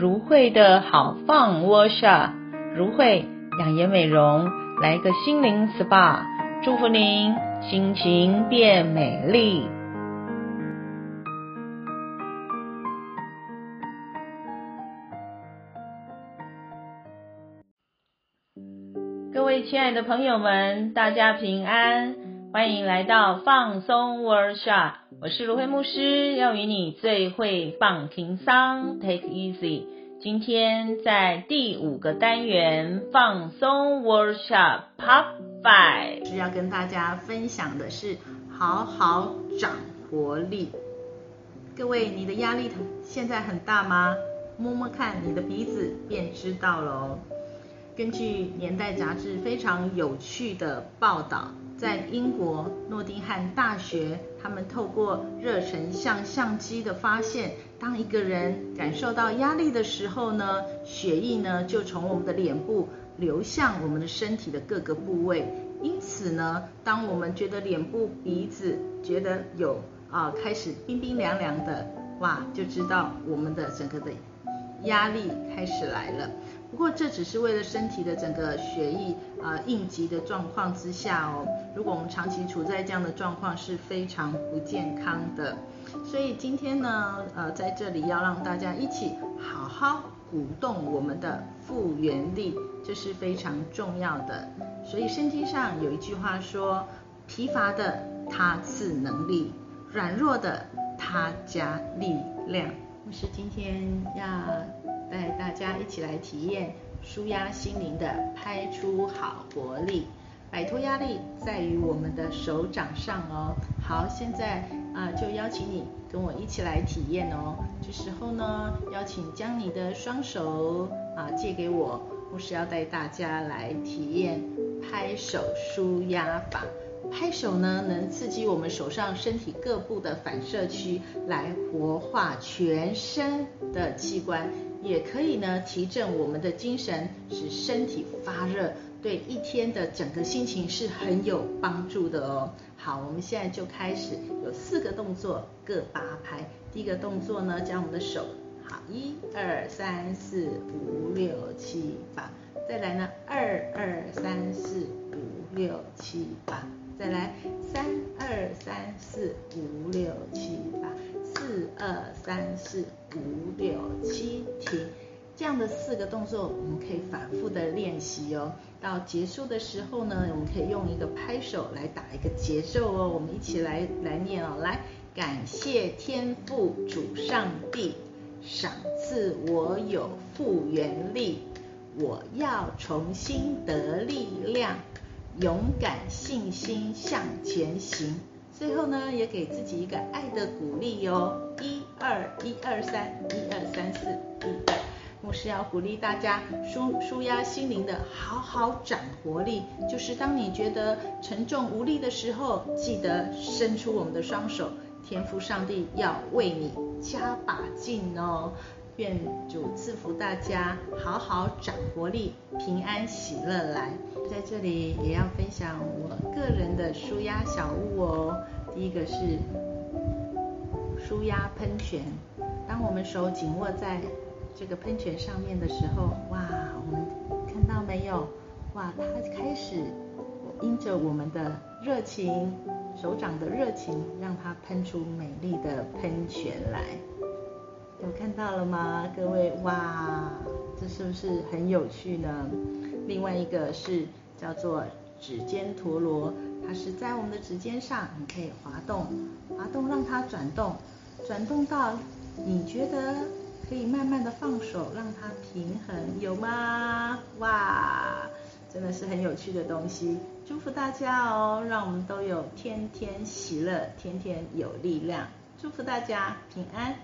芦荟的好 Fun Workshop，芦荟养颜美容，来个心灵 SPA，祝福您心情变美丽。各位亲爱的朋友们，大家平安，欢迎来到放松 Workshop，我是芦荟牧师，要与你最会放轻松，Take easy。今天在第五个单元放松 Workshop Part Five，是要跟大家分享的是好好长活力。各位，你的压力现在很大吗？摸摸看你的鼻子，便知道了哦。根据《年代》杂志非常有趣的报道。在英国诺丁汉大学，他们透过热成像相机的发现，当一个人感受到压力的时候呢，血液呢就从我们的脸部流向我们的身体的各个部位。因此呢，当我们觉得脸部、鼻子觉得有啊开始冰冰凉凉的，哇，就知道我们的整个的压力开始来了。不过这只是为了身体的整个血液呃应急的状况之下哦。如果我们长期处在这样的状况是非常不健康的。所以今天呢，呃，在这里要让大家一起好好鼓动我们的复原力，这是非常重要的。所以圣经上有一句话说：疲乏的他赐能力，软弱的他加力量。牧师今天要。带大家一起来体验舒压心灵的拍出好活力，摆脱压力在于我们的手掌上哦。好，现在啊、就邀请你跟我一起来体验哦。这时候呢，邀请将你的双手啊借给我，我是要带大家来体验拍手舒压法。拍手呢，能刺激我们手上身体各部的反射区，来活化全身的器官。也可以呢，提振我们的精神，使身体发热，对一天的整个心情是很有帮助的哦。好，我们现在就开始，有四个动作，各八拍。第一个动作呢，将我们的手，好，一二三四五六七八，再来呢，二二三四五六七，再来三二三四五六七八。四二三四五六七，停。这样的四个动作，我们可以反复的练习哦。到结束的时候呢，我们可以用一个拍手来打一个节奏哦。我们一起来来念哦，来，感谢天父主上帝赏赐我有复原力，我要重新得力量，勇敢信心向前行。最后呢，也给自己一个爱的鼓励哟、一二一二三，一二三四，一二。牧师要鼓励大家舒舒压心灵的，好好长活力。就是当你觉得沉重无力的时候，记得伸出我们的双手，天父上帝要为你加把劲哦。愿主赐福大家，好好长活力，平安喜乐来。在这里也要分享我个人的舒压小物哦。第一个是舒压喷泉。当我们手紧握在这个喷泉上面的时候，哇，我们看到没有？哇，它开始因着我们的热情，手掌的热情，让它喷出美丽的喷泉来。有看到了吗，各位？哇，这是不是很有趣呢？另外一个是叫做指尖陀螺，它是在我们的指尖上，你可以滑动，滑动让它转动，转动到你觉得可以慢慢的放手，让它平衡，有吗？哇，真的是很有趣的东西。祝福大家哦，让我们都有天天喜乐，天天有力量。祝福大家平安。